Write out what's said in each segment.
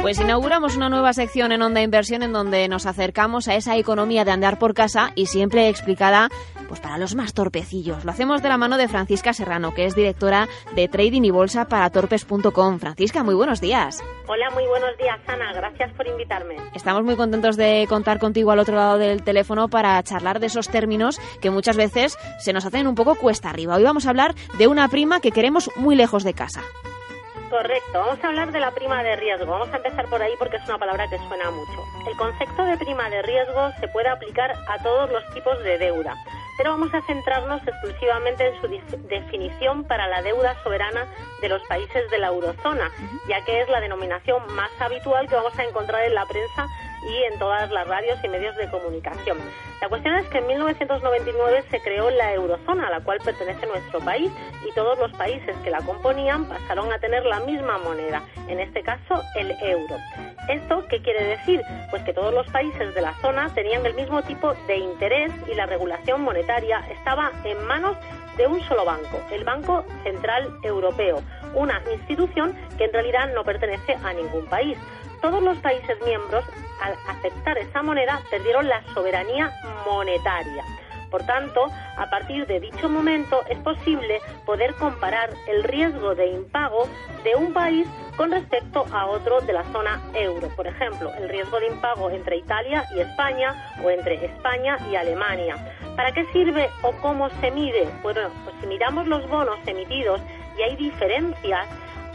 Pues inauguramos una nueva sección en Onda Inversión en donde nos acercamos a esa economía de andar por casa y siempre explicada pues para los más torpecillos. Lo hacemos de la mano de Francisca Serrano, que es directora de Trading y Bolsa para torpes.com. Francisca, muy buenos días. Hola, muy buenos días, Ana. Gracias por invitarme. Estamos muy contentos de contar contigo al otro lado del teléfono para charlar de esos términos que muchas veces se nos hacen un poco cuesta arriba. Hoy vamos a hablar de una prima que queremos muy lejos de casa. Correcto, vamos a hablar de la prima de riesgo. Vamos a empezar por ahí porque es una palabra que suena mucho. El concepto de prima de riesgo se puede aplicar a todos los tipos de deuda, pero vamos a centrarnos exclusivamente en su definición para la deuda soberana de los países de la eurozona, ya que es la denominación más habitual que vamos a encontrar en la prensa y en todas las radios y medios de comunicación. La cuestión es que en 1999 se creó la eurozona, a la cual pertenece nuestro país, y todos los países que la componían pasaron a tener la misma moneda, en este caso el euro. ¿Esto qué quiere decir? Pues que todos los países de la zona tenían el mismo tipo de interés y la regulación monetaria estaba en manos de un solo banco, el Banco Central Europeo, una institución que en realidad no pertenece a ningún país todos los países miembros, al aceptar esa moneda, perdieron la soberanía monetaria. Por tanto, a partir de dicho momento es posible poder comparar el riesgo de impago de un país con respecto a otro de la zona euro. Por ejemplo, el riesgo de impago entre Italia y España o entre España y Alemania. ¿Para qué sirve o cómo se mide? Bueno, pues si miramos los bonos emitidos y hay diferencias,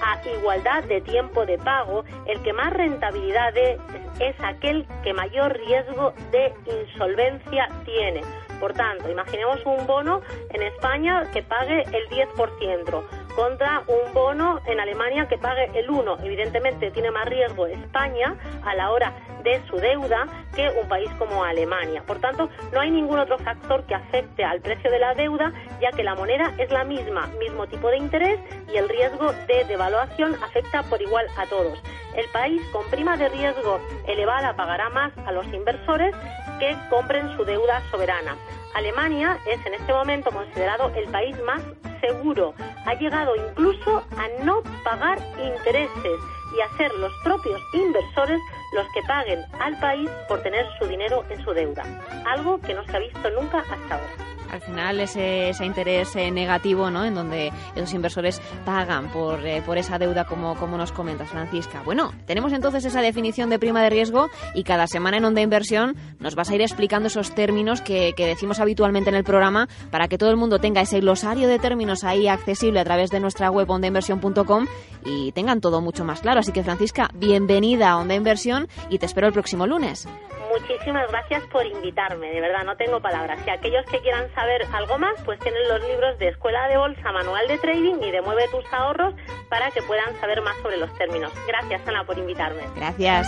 a igualdad de tiempo de pago, el que más rentabilidad es, es aquel que mayor riesgo de insolvencia tiene. Por tanto, imaginemos un bono en España que pague el 10% contra un bono en Alemania que pague el 1. Evidentemente tiene más riesgo España a la hora de su deuda que un país como Alemania. Por tanto, no hay ningún otro factor que afecte al precio de la deuda, ya que la moneda es la misma, mismo tipo de interés y el riesgo de devaluación afecta por igual a todos. El país con prima de riesgo elevada pagará más a los inversores que compren su deuda soberana. Alemania es en este momento considerado el país más seguro. Ha llegado incluso a no pagar intereses y a ser los propios inversores los que paguen al país por tener su dinero en su deuda, algo que no se ha visto nunca hasta ahora final ese, ese interés eh, negativo, ¿no? En donde esos inversores pagan por, eh, por esa deuda, como, como nos comentas, Francisca. Bueno, tenemos entonces esa definición de prima de riesgo y cada semana en Onda Inversión nos vas a ir explicando esos términos que, que decimos habitualmente en el programa para que todo el mundo tenga ese glosario de términos ahí accesible a través de nuestra web ondainversión.com y tengan todo mucho más claro. Así que, Francisca, bienvenida a Onda Inversión y te espero el próximo lunes muchísimas gracias por invitarme, de verdad, no tengo palabras. Si aquellos que quieran saber algo más, pues tienen los libros de Escuela de Bolsa, Manual de Trading y de Mueve tus ahorros para que puedan saber más sobre los términos. Gracias, Ana, por invitarme. Gracias.